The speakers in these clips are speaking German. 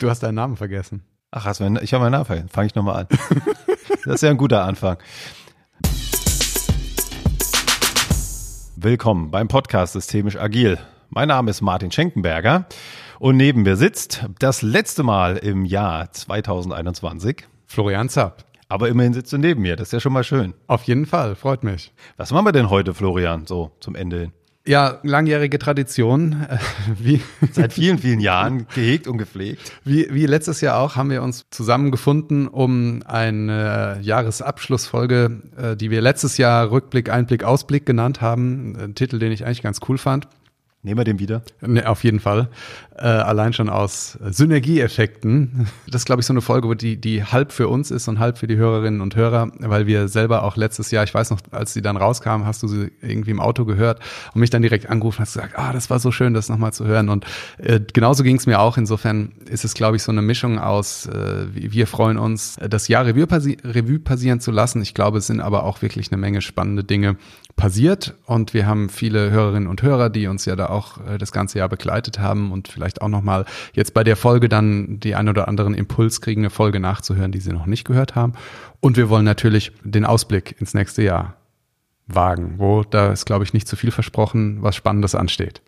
Du hast deinen Namen vergessen. Ach, hast du, ich habe meinen Namen vergessen. Fange ich nochmal an. das ist ja ein guter Anfang. Willkommen beim Podcast Systemisch Agil. Mein Name ist Martin Schenkenberger und neben mir sitzt das letzte Mal im Jahr 2021 Florian Zapp. Aber immerhin sitzt du neben mir, das ist ja schon mal schön. Auf jeden Fall, freut mich. Was machen wir denn heute, Florian, so zum Ende hin? Ja, langjährige Tradition. Äh, wie Seit vielen, vielen Jahren gehegt und gepflegt. Wie, wie letztes Jahr auch haben wir uns zusammengefunden, um eine Jahresabschlussfolge, äh, die wir letztes Jahr Rückblick, Einblick, Ausblick genannt haben. Ein Titel, den ich eigentlich ganz cool fand. Nehmen wir den wieder? Ne, auf jeden Fall. Äh, allein schon aus Synergieeffekten. Das ist, glaube ich, so eine Folge, die, die halb für uns ist und halb für die Hörerinnen und Hörer, weil wir selber auch letztes Jahr, ich weiß noch, als sie dann rauskam, hast du sie irgendwie im Auto gehört und mich dann direkt angerufen hast gesagt, ah, das war so schön, das nochmal zu hören. Und äh, genauso ging es mir auch. Insofern ist es, glaube ich, so eine Mischung aus, äh, wir freuen uns, das Jahr Revue, passi Revue passieren zu lassen. Ich glaube, es sind aber auch wirklich eine Menge spannende Dinge passiert und wir haben viele Hörerinnen und Hörer, die uns ja da auch äh, das ganze Jahr begleitet haben und vielleicht auch nochmal jetzt bei der Folge dann die ein oder anderen Impuls kriegen, eine Folge nachzuhören, die sie noch nicht gehört haben. Und wir wollen natürlich den Ausblick ins nächste Jahr wagen, wo da ist, glaube ich, nicht zu viel versprochen, was Spannendes ansteht.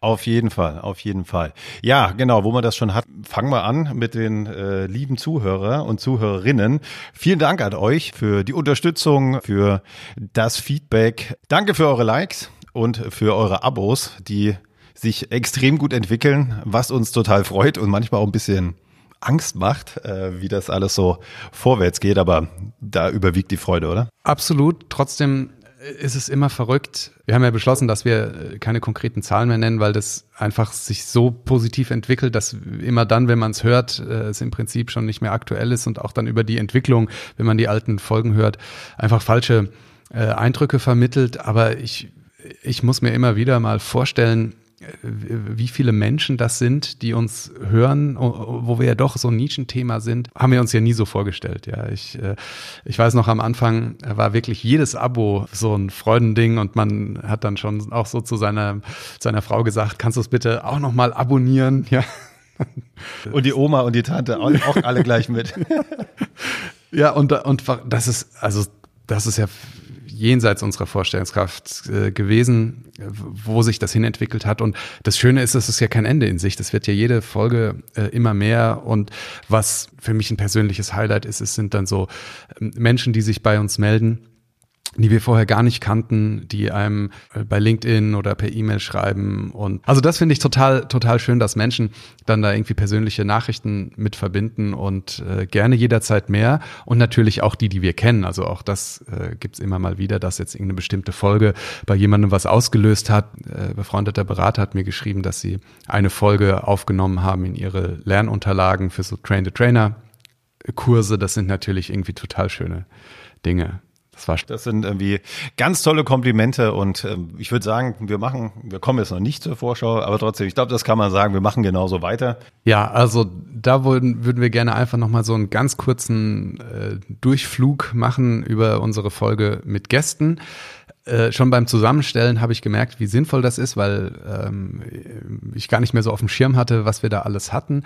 Auf jeden Fall, auf jeden Fall. Ja, genau, wo man das schon hat, fangen wir an mit den äh, lieben Zuhörer und Zuhörerinnen. Vielen Dank an euch für die Unterstützung, für das Feedback. Danke für eure Likes und für eure Abos, die sich extrem gut entwickeln, was uns total freut und manchmal auch ein bisschen Angst macht, äh, wie das alles so vorwärts geht, aber da überwiegt die Freude, oder? Absolut. Trotzdem ist es immer verrückt. Wir haben ja beschlossen, dass wir äh, keine konkreten Zahlen mehr nennen, weil das einfach sich so positiv entwickelt, dass immer dann, wenn man es hört, äh, es im Prinzip schon nicht mehr aktuell ist und auch dann über die Entwicklung, wenn man die alten Folgen hört, einfach falsche äh, Eindrücke vermittelt. Aber ich, ich muss mir immer wieder mal vorstellen, wie viele Menschen das sind, die uns hören, wo wir ja doch so ein Nischenthema sind, haben wir uns ja nie so vorgestellt. Ja, ich, äh, ich weiß noch am Anfang war wirklich jedes Abo so ein Freudending und man hat dann schon auch so zu seiner, seiner Frau gesagt, kannst du es bitte auch nochmal abonnieren? Ja. Und die Oma und die Tante auch, auch alle gleich mit. Ja, und, und das ist, also, das ist ja jenseits unserer Vorstellungskraft äh, gewesen, wo sich das hinentwickelt hat. Und das Schöne ist, es ist ja kein Ende in sich. Das wird ja jede Folge äh, immer mehr. Und was für mich ein persönliches Highlight ist, es sind dann so äh, Menschen, die sich bei uns melden die wir vorher gar nicht kannten, die einem äh, bei LinkedIn oder per E-Mail schreiben. Und also das finde ich total, total schön, dass Menschen dann da irgendwie persönliche Nachrichten mit verbinden und äh, gerne jederzeit mehr. Und natürlich auch die, die wir kennen. Also auch das äh, gibt es immer mal wieder, dass jetzt irgendeine bestimmte Folge bei jemandem was ausgelöst hat. Äh, befreundeter Berater hat mir geschrieben, dass sie eine Folge aufgenommen haben in ihre Lernunterlagen für so Train-the-Trainer-Kurse. Das sind natürlich irgendwie total schöne Dinge. Das, war das sind irgendwie ganz tolle Komplimente und äh, ich würde sagen, wir machen, wir kommen jetzt noch nicht zur Vorschau, aber trotzdem, ich glaube, das kann man sagen, wir machen genauso weiter. Ja, also da würden, würden wir gerne einfach nochmal so einen ganz kurzen äh, Durchflug machen über unsere Folge mit Gästen. Äh, schon beim Zusammenstellen habe ich gemerkt, wie sinnvoll das ist, weil ähm, ich gar nicht mehr so auf dem Schirm hatte, was wir da alles hatten.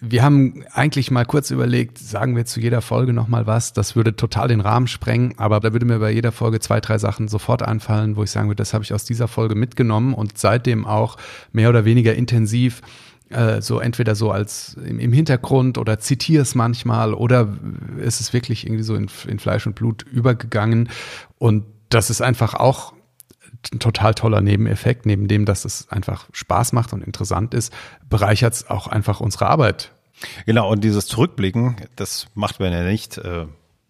Wir haben eigentlich mal kurz überlegt, sagen wir zu jeder Folge nochmal was. Das würde total den Rahmen sprengen, aber da würde mir bei jeder Folge zwei, drei Sachen sofort einfallen, wo ich sagen würde, das habe ich aus dieser Folge mitgenommen und seitdem auch mehr oder weniger intensiv äh, so entweder so als im, Hintergrund oder zitiere es manchmal oder ist es wirklich irgendwie so in, in Fleisch und Blut übergegangen und das ist einfach auch ein total toller Nebeneffekt, neben dem, dass es einfach Spaß macht und interessant ist, bereichert es auch einfach unsere Arbeit. Genau, und dieses Zurückblicken, das macht man ja nicht äh,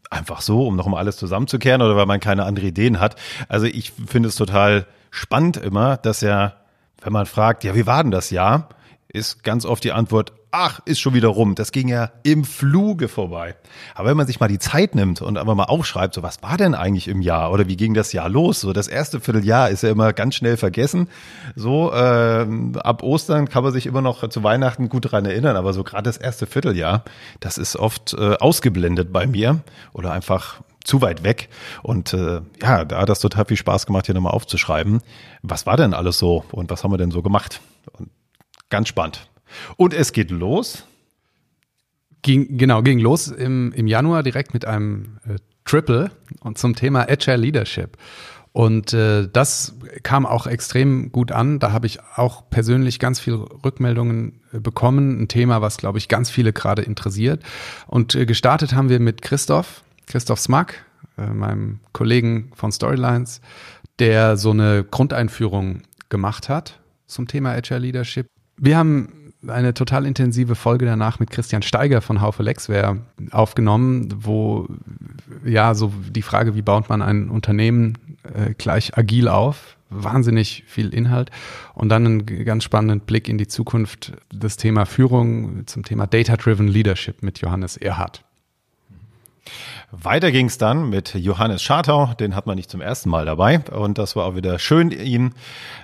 einfach so, um nochmal alles zusammenzukehren oder weil man keine andere Ideen hat. Also ich finde es total spannend immer, dass ja, wenn man fragt, ja, wie war denn das Jahr, ist ganz oft die Antwort, ach, ist schon wieder rum. Das ging ja im Fluge vorbei. Aber wenn man sich mal die Zeit nimmt und einfach mal aufschreibt, so was war denn eigentlich im Jahr oder wie ging das Jahr los? So das erste Vierteljahr ist ja immer ganz schnell vergessen. So äh, ab Ostern kann man sich immer noch zu Weihnachten gut dran erinnern, aber so gerade das erste Vierteljahr, das ist oft äh, ausgeblendet bei mir oder einfach zu weit weg. Und äh, ja, da hat das total viel Spaß gemacht, hier nochmal aufzuschreiben. Was war denn alles so und was haben wir denn so gemacht? Und ganz spannend. Und es geht los ging, genau, ging los im, im Januar direkt mit einem äh, Triple und zum Thema Agile Leadership. Und äh, das kam auch extrem gut an. Da habe ich auch persönlich ganz viele Rückmeldungen äh, bekommen. Ein Thema, was, glaube ich, ganz viele gerade interessiert. Und äh, gestartet haben wir mit Christoph, Christoph Smack, äh, meinem Kollegen von Storylines, der so eine Grundeinführung gemacht hat zum Thema Agile Leadership. Wir haben eine total intensive Folge danach mit Christian Steiger von Haufe Lexware aufgenommen, wo ja so die Frage, wie baut man ein Unternehmen äh, gleich agil auf, wahnsinnig viel Inhalt und dann einen ganz spannenden Blick in die Zukunft das Thema Führung zum Thema Data-Driven Leadership mit Johannes Erhardt. Weiter ging es dann mit Johannes Schartau, den hat man nicht zum ersten Mal dabei und das war auch wieder schön, ihn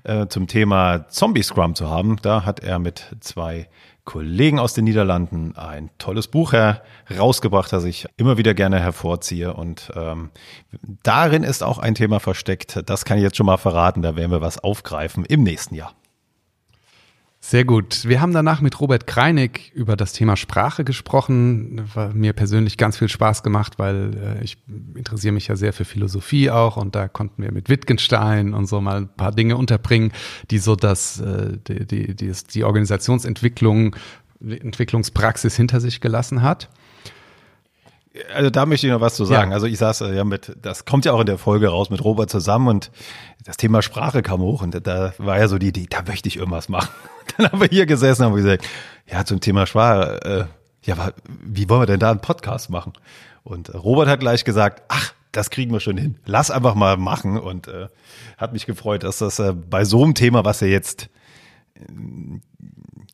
äh, zum Thema Zombie Scrum zu haben. Da hat er mit zwei Kollegen aus den Niederlanden ein tolles Buch herausgebracht, das ich immer wieder gerne hervorziehe. Und ähm, darin ist auch ein Thema versteckt, das kann ich jetzt schon mal verraten, da werden wir was aufgreifen im nächsten Jahr. Sehr gut. Wir haben danach mit Robert Kreinig über das Thema Sprache gesprochen. War mir persönlich ganz viel Spaß gemacht, weil äh, ich interessiere mich ja sehr für Philosophie auch und da konnten wir mit Wittgenstein und so mal ein paar Dinge unterbringen, die so das, äh, die, die, die, die Organisationsentwicklung, Entwicklungspraxis hinter sich gelassen hat. Also da möchte ich noch was zu sagen. Ja. Also ich saß äh, ja mit, das kommt ja auch in der Folge raus mit Robert zusammen und das Thema Sprache kam hoch und da war ja so die Idee, da möchte ich irgendwas machen. Dann haben wir hier gesessen und haben gesagt, ja zum Thema Sprache, äh, ja, wie wollen wir denn da einen Podcast machen? Und Robert hat gleich gesagt, ach, das kriegen wir schon hin. Lass einfach mal machen und äh, hat mich gefreut, dass das äh, bei so einem Thema, was ja jetzt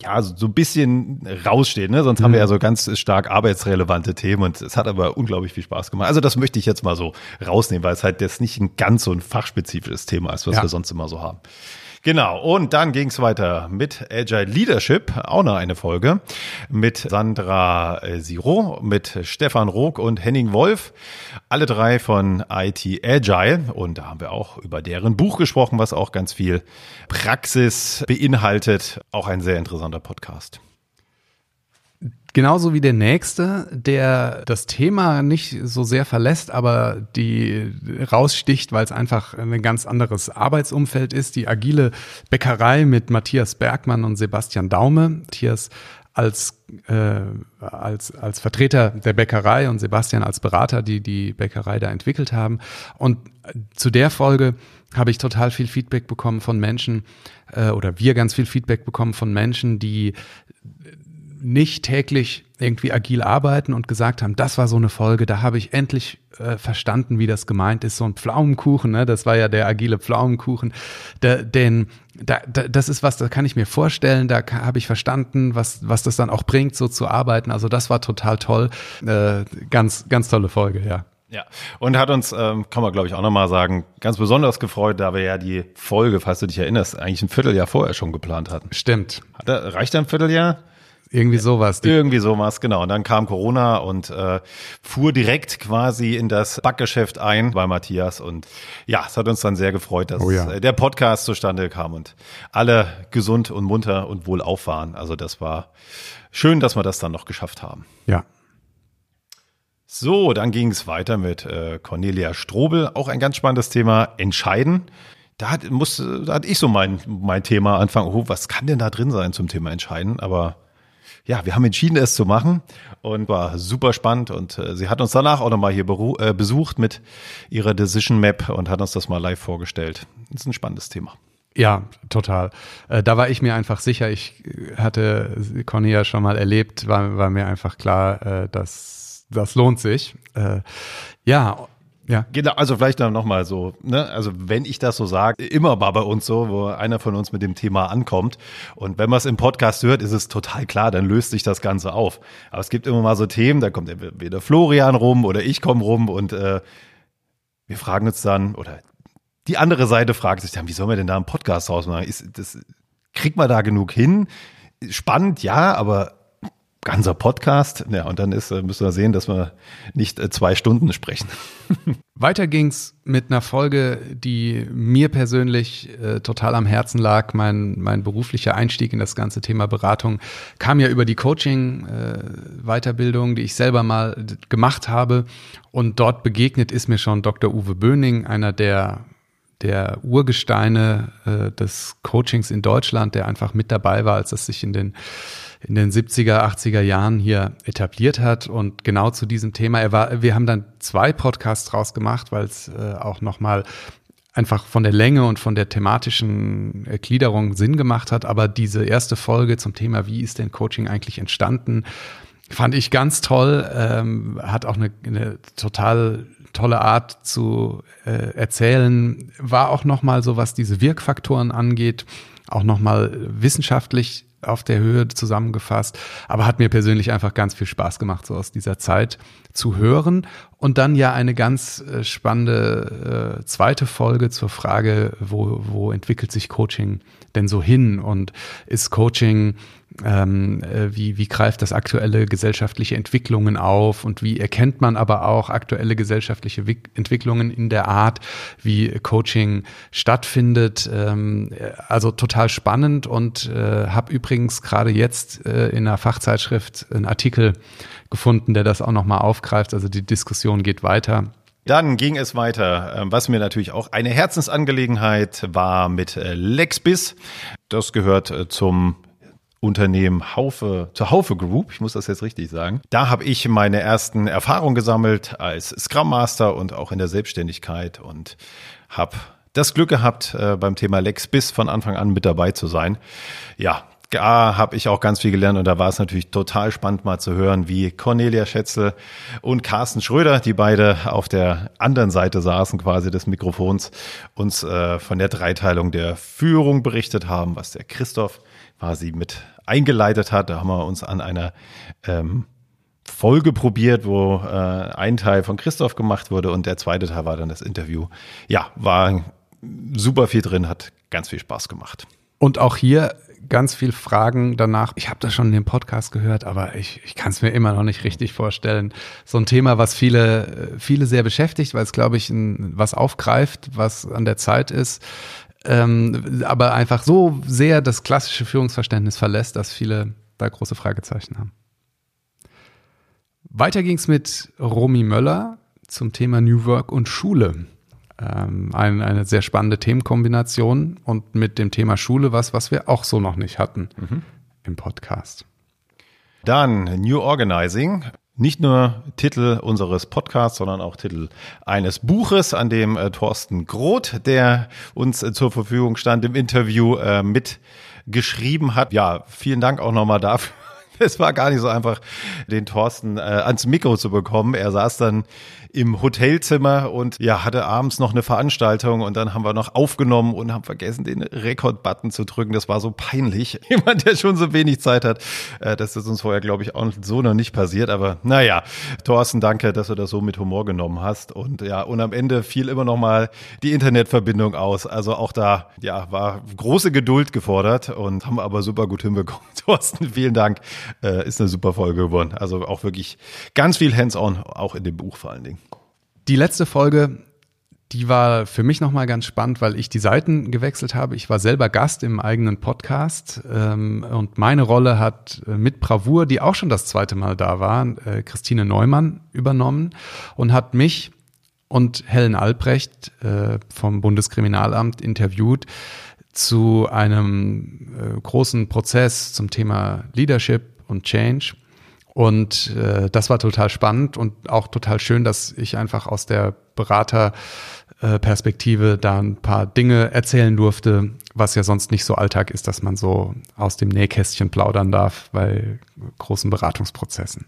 ja, so ein bisschen raussteht, ne? Sonst mhm. haben wir ja mhm. so ganz stark arbeitsrelevante Themen und es hat aber unglaublich viel Spaß gemacht. Also das möchte ich jetzt mal so rausnehmen, weil es halt jetzt nicht ein ganz so ein fachspezifisches Thema ist, was ja. wir sonst immer so haben. Genau, und dann ging es weiter mit Agile Leadership, auch noch eine Folge, mit Sandra äh, Siro, mit Stefan Rook und Henning Wolf, alle drei von IT Agile. Und da haben wir auch über deren Buch gesprochen, was auch ganz viel Praxis beinhaltet. Auch ein sehr interessanter Podcast. Genauso wie der nächste, der das Thema nicht so sehr verlässt, aber die raussticht, weil es einfach ein ganz anderes Arbeitsumfeld ist. Die agile Bäckerei mit Matthias Bergmann und Sebastian Daume. Matthias als, äh, als, als Vertreter der Bäckerei und Sebastian als Berater, die die Bäckerei da entwickelt haben. Und zu der Folge habe ich total viel Feedback bekommen von Menschen äh, oder wir ganz viel Feedback bekommen von Menschen, die nicht täglich irgendwie agil arbeiten und gesagt haben, das war so eine Folge, da habe ich endlich äh, verstanden, wie das gemeint ist. So ein Pflaumenkuchen, ne? das war ja der agile Pflaumenkuchen. Da, denn da, da, das ist was, da kann ich mir vorstellen, da habe ich verstanden, was, was das dann auch bringt, so zu arbeiten. Also das war total toll. Äh, ganz, ganz tolle Folge, ja. Ja, und hat uns, ähm, kann man glaube ich auch nochmal sagen, ganz besonders gefreut, da wir ja die Folge, falls du dich erinnerst, eigentlich ein Vierteljahr vorher schon geplant hatten. Stimmt. Hat er, reicht ein Vierteljahr? Irgendwie sowas. Irgendwie sowas, genau. Und dann kam Corona und äh, fuhr direkt quasi in das Backgeschäft ein bei Matthias. Und ja, es hat uns dann sehr gefreut, dass oh ja. Der Podcast zustande kam und alle gesund und munter und wohlauf waren. Also das war schön, dass wir das dann noch geschafft haben. Ja. So, dann ging es weiter mit äh, Cornelia Strobel. Auch ein ganz spannendes Thema, Entscheiden da hat, muss, da hatte ich so mein, mein Thema anfangen, oh, was kann denn da drin sein zum Thema Entscheiden? Aber ja, wir haben entschieden, es zu machen und war super spannend. Und äh, sie hat uns danach auch nochmal hier äh, besucht mit ihrer Decision Map und hat uns das mal live vorgestellt. Das ist ein spannendes Thema. Ja, total. Äh, da war ich mir einfach sicher. Ich hatte Conny ja schon mal erlebt, war, war mir einfach klar, äh, dass das lohnt sich. Äh, ja, ja. Genau, also vielleicht dann nochmal so, ne, also wenn ich das so sage, immer war bei uns so, wo einer von uns mit dem Thema ankommt. Und wenn man es im Podcast hört, ist es total klar, dann löst sich das Ganze auf. Aber es gibt immer mal so Themen, da kommt entweder Florian rum oder ich komme rum und äh, wir fragen uns dann, oder die andere Seite fragt sich dann, wie sollen wir denn da einen Podcast rausmachen? Ist, das, kriegt man da genug hin? Spannend, ja, aber ganzer Podcast. Ja, und dann ist, äh, müssen wir sehen, dass wir nicht äh, zwei Stunden sprechen. Weiter ging's mit einer Folge, die mir persönlich äh, total am Herzen lag. Mein, mein beruflicher Einstieg in das ganze Thema Beratung kam ja über die Coaching-Weiterbildung, äh, die ich selber mal gemacht habe. Und dort begegnet ist mir schon Dr. Uwe Böning, einer der der Urgesteine äh, des Coachings in Deutschland, der einfach mit dabei war, als es sich in den in den 70er, 80er Jahren hier etabliert hat und genau zu diesem Thema. Er war, wir haben dann zwei Podcasts draus gemacht, weil es äh, auch nochmal einfach von der Länge und von der thematischen Gliederung Sinn gemacht hat. Aber diese erste Folge zum Thema, wie ist denn Coaching eigentlich entstanden, fand ich ganz toll. Ähm, hat auch eine, eine total tolle Art zu äh, erzählen. War auch nochmal so, was diese Wirkfaktoren angeht, auch nochmal wissenschaftlich auf der Höhe zusammengefasst, aber hat mir persönlich einfach ganz viel Spaß gemacht, so aus dieser Zeit zu hören. Und dann ja eine ganz äh, spannende äh, zweite Folge zur Frage, wo, wo entwickelt sich Coaching denn so hin? Und ist Coaching ähm, äh, wie, wie greift das aktuelle gesellschaftliche Entwicklungen auf und wie erkennt man aber auch aktuelle gesellschaftliche Entwicklungen in der Art, wie Coaching stattfindet. Ähm, also total spannend und äh, habe übrigens gerade jetzt äh, in einer Fachzeitschrift einen Artikel gefunden, der das auch nochmal aufgreift. Also die Diskussion geht weiter. Dann ging es weiter, ähm, was mir natürlich auch eine Herzensangelegenheit war mit äh, Lexbis. Das gehört äh, zum Unternehmen Haufe, zur Haufe Group, ich muss das jetzt richtig sagen. Da habe ich meine ersten Erfahrungen gesammelt als Scrum Master und auch in der Selbstständigkeit und habe das Glück gehabt, äh, beim Thema LexBis von Anfang an mit dabei zu sein. Ja, da habe ich auch ganz viel gelernt und da war es natürlich total spannend mal zu hören, wie Cornelia Schätzel und Carsten Schröder, die beide auf der anderen Seite saßen quasi des Mikrofons, uns äh, von der Dreiteilung der Führung berichtet haben, was der Christoph quasi mit eingeleitet hat. Da haben wir uns an einer ähm, Folge probiert, wo äh, ein Teil von Christoph gemacht wurde und der zweite Teil war dann das Interview. Ja, war super viel drin, hat ganz viel Spaß gemacht. Und auch hier ganz viel Fragen danach. Ich habe das schon in dem Podcast gehört, aber ich, ich kann es mir immer noch nicht richtig vorstellen. So ein Thema, was viele, viele sehr beschäftigt, weil es, glaube ich, ein, was aufgreift, was an der Zeit ist ähm, aber einfach so sehr das klassische Führungsverständnis verlässt, dass viele da große Fragezeichen haben. Weiter ging es mit Romy Möller zum Thema New Work und Schule. Ähm, eine, eine sehr spannende Themenkombination und mit dem Thema Schule was, was wir auch so noch nicht hatten mhm. im Podcast. Dann New Organizing nicht nur Titel unseres Podcasts, sondern auch Titel eines Buches, an dem äh, Thorsten Groth, der uns äh, zur Verfügung stand, im Interview äh, mitgeschrieben hat. Ja, vielen Dank auch nochmal dafür. Es war gar nicht so einfach, den Thorsten äh, ans Mikro zu bekommen. Er saß dann im Hotelzimmer und ja, hatte abends noch eine Veranstaltung und dann haben wir noch aufgenommen und haben vergessen, den Rekord-Button zu drücken. Das war so peinlich. Jemand, der schon so wenig Zeit hat, äh, das ist uns vorher, glaube ich, auch so noch nicht passiert. Aber naja, Thorsten, danke, dass du das so mit Humor genommen hast. Und ja, und am Ende fiel immer noch mal die Internetverbindung aus. Also auch da, ja, war große Geduld gefordert und haben aber super gut hinbekommen. Thorsten, vielen Dank. Äh, ist eine super Folge geworden. Also auch wirklich ganz viel Hands-on, auch in dem Buch vor allen Dingen. Die letzte Folge, die war für mich nochmal ganz spannend, weil ich die Seiten gewechselt habe. Ich war selber Gast im eigenen Podcast ähm, und meine Rolle hat äh, mit Bravour, die auch schon das zweite Mal da war, äh, Christine Neumann übernommen und hat mich und Helen Albrecht äh, vom Bundeskriminalamt interviewt zu einem äh, großen Prozess zum Thema Leadership und Change. Und äh, das war total spannend und auch total schön, dass ich einfach aus der Beraterperspektive da ein paar Dinge erzählen durfte, was ja sonst nicht so Alltag ist, dass man so aus dem Nähkästchen plaudern darf bei großen Beratungsprozessen.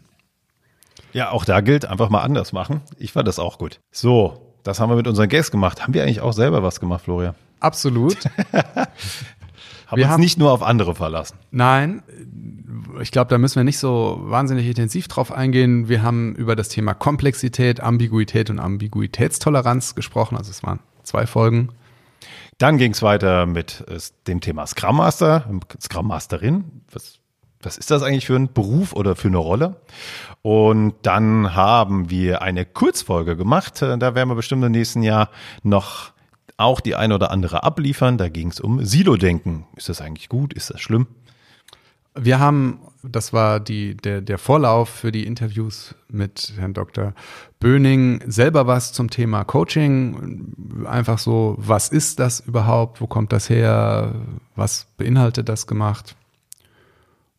Ja, auch da gilt einfach mal anders machen. Ich fand das auch gut. So, das haben wir mit unseren Gästen gemacht. Haben wir eigentlich auch selber was gemacht, Florian? Absolut. haben wir uns haben, nicht nur auf andere verlassen. Nein, ich glaube, da müssen wir nicht so wahnsinnig intensiv drauf eingehen. Wir haben über das Thema Komplexität, Ambiguität und Ambiguitätstoleranz gesprochen. Also es waren zwei Folgen. Dann ging es weiter mit äh, dem Thema Scrum Master, Scrum Masterin. Was was ist das eigentlich für ein Beruf oder für eine Rolle? Und dann haben wir eine Kurzfolge gemacht. Äh, da werden wir bestimmt im nächsten Jahr noch auch die eine oder andere abliefern. Da ging es um Silo-Denken. Ist das eigentlich gut? Ist das schlimm? Wir haben, das war die, der, der Vorlauf für die Interviews mit Herrn Dr. Böning, selber was zum Thema Coaching. Einfach so, was ist das überhaupt? Wo kommt das her? Was beinhaltet das gemacht?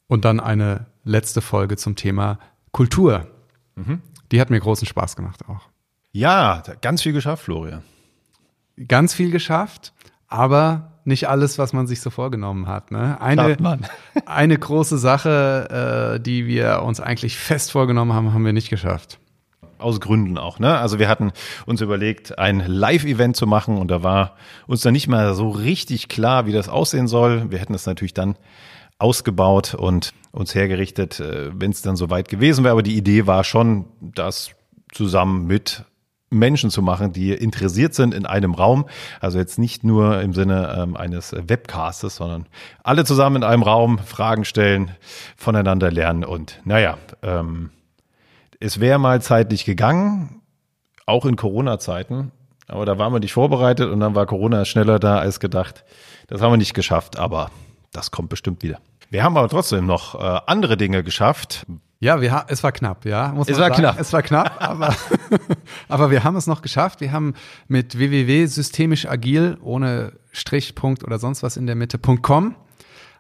Und dann eine letzte Folge zum Thema Kultur. Mhm. Die hat mir großen Spaß gemacht auch. Ja, ganz viel geschafft, Florian. Ganz viel geschafft, aber nicht alles, was man sich so vorgenommen hat. Ne? Eine, eine große Sache, äh, die wir uns eigentlich fest vorgenommen haben, haben wir nicht geschafft. Aus Gründen auch, ne? Also wir hatten uns überlegt, ein Live-Event zu machen und da war uns dann nicht mehr so richtig klar, wie das aussehen soll. Wir hätten es natürlich dann ausgebaut und uns hergerichtet, äh, wenn es dann soweit gewesen wäre. Aber die Idee war schon, das zusammen mit Menschen zu machen, die interessiert sind in einem Raum. Also jetzt nicht nur im Sinne ähm, eines Webcastes, sondern alle zusammen in einem Raum Fragen stellen, voneinander lernen und naja, ähm, es wäre mal zeitlich gegangen, auch in Corona-Zeiten. Aber da waren wir nicht vorbereitet und dann war Corona schneller da als gedacht. Das haben wir nicht geschafft, aber das kommt bestimmt wieder. Wir haben aber trotzdem noch äh, andere Dinge geschafft. Ja, wir es war knapp, ja. Muss es war sagen. knapp. Es war knapp, aber, aber wir haben es noch geschafft. Wir haben mit www systemisch agil ohne Strich, Punkt oder sonst was in der Mitte.com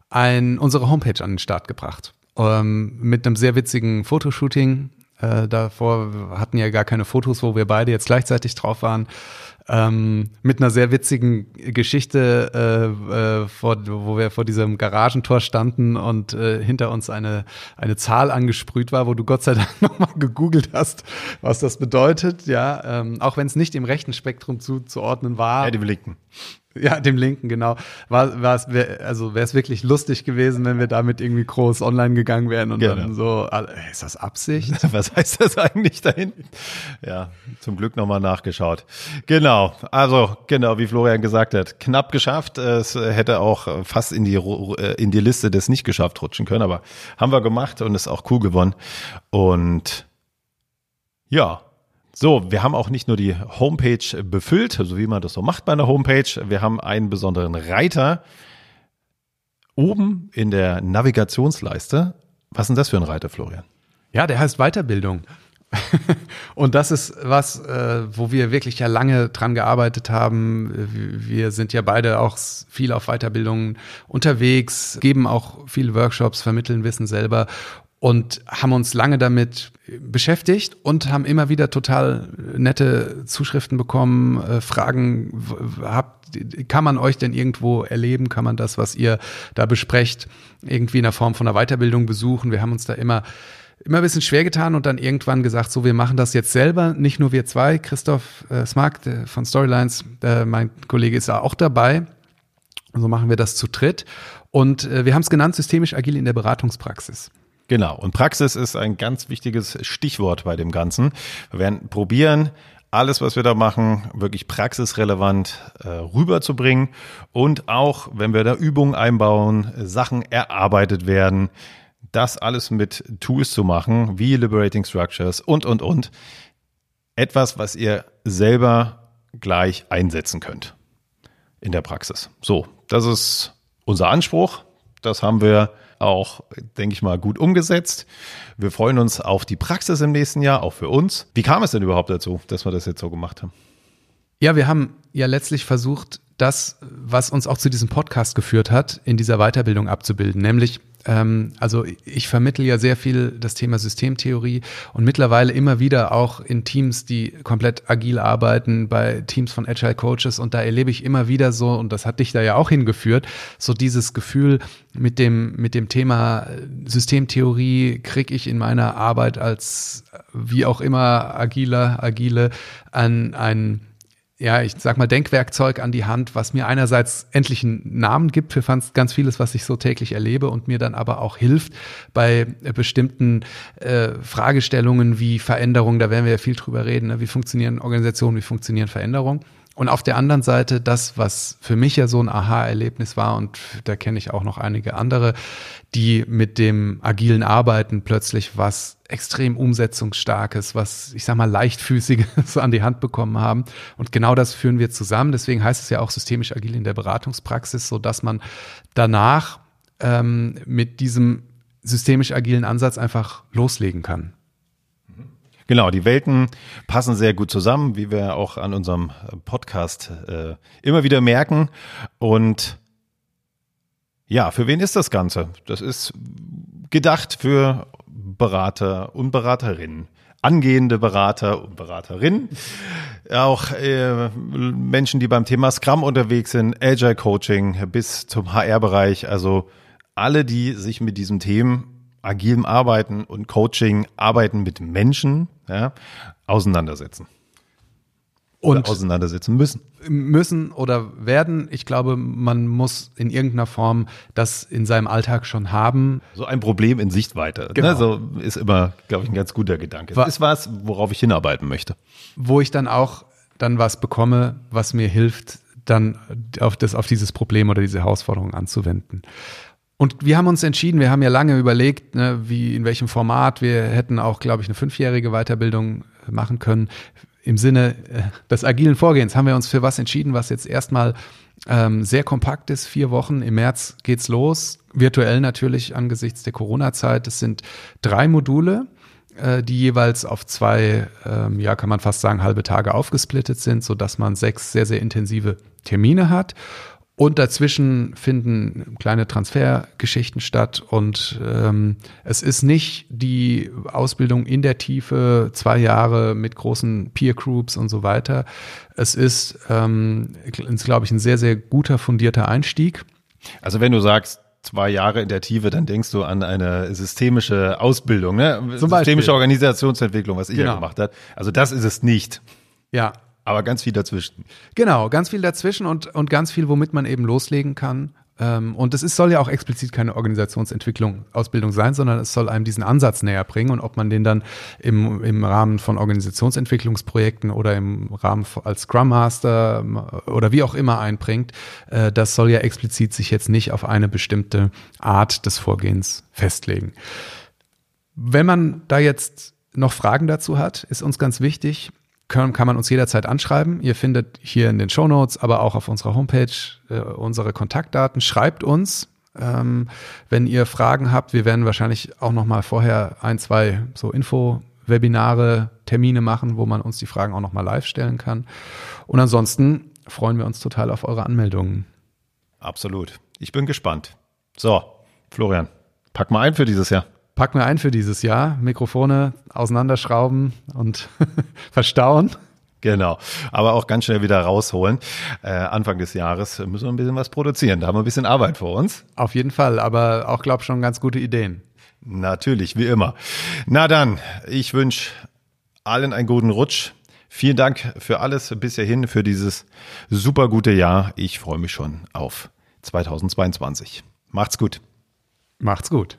ein, unsere Homepage an den Start gebracht. Ähm, mit einem sehr witzigen Fotoshooting. Äh, davor hatten ja gar keine Fotos, wo wir beide jetzt gleichzeitig drauf waren ähm, mit einer sehr witzigen Geschichte, äh, äh, vor, wo wir vor diesem Garagentor standen und äh, hinter uns eine, eine Zahl angesprüht war, wo du Gott sei Dank nochmal gegoogelt hast, was das bedeutet. Ja, ähm, auch wenn es nicht im rechten Spektrum zuzuordnen war. Ja, dem linken. Ja, dem Linken, genau. War, war es, wär, also wäre es wirklich lustig gewesen, wenn wir damit irgendwie groß online gegangen wären und genau. dann so, ist das Absicht? Was heißt das eigentlich da hinten? Ja, zum Glück nochmal nachgeschaut. Genau, also genau, wie Florian gesagt hat, knapp geschafft. Es hätte auch fast in die, äh, in die Liste des nicht geschafft rutschen können, aber haben wir gemacht und ist auch cool gewonnen. Und ja, so, wir haben auch nicht nur die Homepage befüllt, so wie man das so macht bei einer Homepage. Wir haben einen besonderen Reiter oben in der Navigationsleiste. Was ist denn das für ein Reiter, Florian? Ja, der heißt Weiterbildung. und das ist was, äh, wo wir wirklich ja lange dran gearbeitet haben. Wir sind ja beide auch viel auf Weiterbildungen unterwegs, geben auch viele Workshops, vermitteln Wissen selber und haben uns lange damit beschäftigt und haben immer wieder total nette Zuschriften bekommen, äh, Fragen, habt, kann man euch denn irgendwo erleben? Kann man das, was ihr da besprecht, irgendwie in der Form von einer Weiterbildung besuchen? Wir haben uns da immer immer ein bisschen schwer getan und dann irgendwann gesagt, so wir machen das jetzt selber, nicht nur wir zwei, Christoph äh, Smark von Storylines, äh, mein Kollege ist auch dabei. So machen wir das zu dritt und äh, wir haben es genannt systemisch agil in der Beratungspraxis. Genau. Und Praxis ist ein ganz wichtiges Stichwort bei dem Ganzen. Wir werden probieren, alles, was wir da machen, wirklich praxisrelevant äh, rüberzubringen und auch, wenn wir da Übungen einbauen, Sachen erarbeitet werden, das alles mit Tools zu machen, wie Liberating Structures und, und, und. Etwas, was ihr selber gleich einsetzen könnt in der Praxis. So, das ist unser Anspruch. Das haben wir auch, denke ich mal, gut umgesetzt. Wir freuen uns auf die Praxis im nächsten Jahr, auch für uns. Wie kam es denn überhaupt dazu, dass wir das jetzt so gemacht haben? Ja, wir haben ja letztlich versucht, das, was uns auch zu diesem Podcast geführt hat, in dieser Weiterbildung abzubilden, nämlich ähm, also ich vermittle ja sehr viel das Thema Systemtheorie und mittlerweile immer wieder auch in Teams, die komplett agil arbeiten, bei Teams von Agile Coaches. Und da erlebe ich immer wieder so, und das hat dich da ja auch hingeführt, so dieses Gefühl mit dem, mit dem Thema Systemtheorie kriege ich in meiner Arbeit als wie auch immer agiler, agile an ein ja, ich sag mal, Denkwerkzeug an die Hand, was mir einerseits endlich einen Namen gibt für ganz vieles, was ich so täglich erlebe und mir dann aber auch hilft bei bestimmten äh, Fragestellungen wie Veränderung, da werden wir ja viel drüber reden, ne? wie funktionieren Organisationen, wie funktionieren Veränderungen. Und auf der anderen Seite das, was für mich ja so ein Aha-Erlebnis war, und da kenne ich auch noch einige andere, die mit dem agilen Arbeiten plötzlich was extrem umsetzungsstarkes, was ich sag mal leichtfüßiges an die Hand bekommen haben. Und genau das führen wir zusammen. Deswegen heißt es ja auch systemisch agil in der Beratungspraxis, so dass man danach ähm, mit diesem systemisch agilen Ansatz einfach loslegen kann. Genau, die Welten passen sehr gut zusammen, wie wir auch an unserem Podcast äh, immer wieder merken. Und ja, für wen ist das Ganze? Das ist gedacht für Berater und Beraterinnen, angehende Berater und Beraterinnen, auch äh, Menschen, die beim Thema Scrum unterwegs sind, Agile Coaching bis zum HR-Bereich, also alle, die sich mit diesem Themen agilem Arbeiten und Coaching, Arbeiten mit Menschen ja, auseinandersetzen. Und auseinandersetzen müssen. Müssen oder werden. Ich glaube, man muss in irgendeiner Form das in seinem Alltag schon haben. So ein Problem in Sichtweite. Ne? Genau. Ne? So ist immer, glaube ich, ein ganz guter Gedanke. Das ist was, worauf ich hinarbeiten möchte. Wo ich dann auch dann was bekomme, was mir hilft, dann auf, das, auf dieses Problem oder diese Herausforderung anzuwenden. Und wir haben uns entschieden, wir haben ja lange überlegt, ne, wie, in welchem Format. Wir hätten auch, glaube ich, eine fünfjährige Weiterbildung machen können. Im Sinne äh, des agilen Vorgehens haben wir uns für was entschieden, was jetzt erstmal ähm, sehr kompakt ist. Vier Wochen im März geht's los. Virtuell natürlich angesichts der Corona-Zeit. Es sind drei Module äh, die jeweils auf zwei, ähm, ja, kann man fast sagen, halbe Tage aufgesplittet sind, so dass man sechs sehr, sehr intensive Termine hat. Und dazwischen finden kleine Transfergeschichten statt. Und ähm, es ist nicht die Ausbildung in der Tiefe, zwei Jahre mit großen Peer Groups und so weiter. Es ist, ähm, glaube ich, ein sehr, sehr guter, fundierter Einstieg. Also wenn du sagst, zwei Jahre in der Tiefe, dann denkst du an eine systemische Ausbildung, ne? Zum systemische Beispiel. Organisationsentwicklung, was ich genau. ja gemacht habe. Also das ist es nicht. Ja, aber ganz viel dazwischen. Genau, ganz viel dazwischen und, und ganz viel, womit man eben loslegen kann. Ähm, und es soll ja auch explizit keine Organisationsentwicklung, Ausbildung sein, sondern es soll einem diesen Ansatz näher bringen. Und ob man den dann im, im Rahmen von Organisationsentwicklungsprojekten oder im Rahmen als Scrum Master ähm, oder wie auch immer einbringt, äh, das soll ja explizit sich jetzt nicht auf eine bestimmte Art des Vorgehens festlegen. Wenn man da jetzt noch Fragen dazu hat, ist uns ganz wichtig, kann, kann man uns jederzeit anschreiben. Ihr findet hier in den Show Notes, aber auch auf unserer Homepage äh, unsere Kontaktdaten. Schreibt uns, ähm, wenn ihr Fragen habt. Wir werden wahrscheinlich auch noch mal vorher ein, zwei so Info-Webinare, Termine machen, wo man uns die Fragen auch noch mal live stellen kann. Und ansonsten freuen wir uns total auf eure Anmeldungen. Absolut. Ich bin gespannt. So, Florian, pack mal ein für dieses Jahr packen wir ein für dieses Jahr. Mikrofone auseinanderschrauben und verstauen. Genau, aber auch ganz schnell wieder rausholen. Äh, Anfang des Jahres müssen wir ein bisschen was produzieren. Da haben wir ein bisschen Arbeit vor uns. Auf jeden Fall, aber auch, glaube ich, schon ganz gute Ideen. Natürlich, wie immer. Na dann, ich wünsche allen einen guten Rutsch. Vielen Dank für alles bis hierhin, für dieses super gute Jahr. Ich freue mich schon auf 2022. Macht's gut. Macht's gut.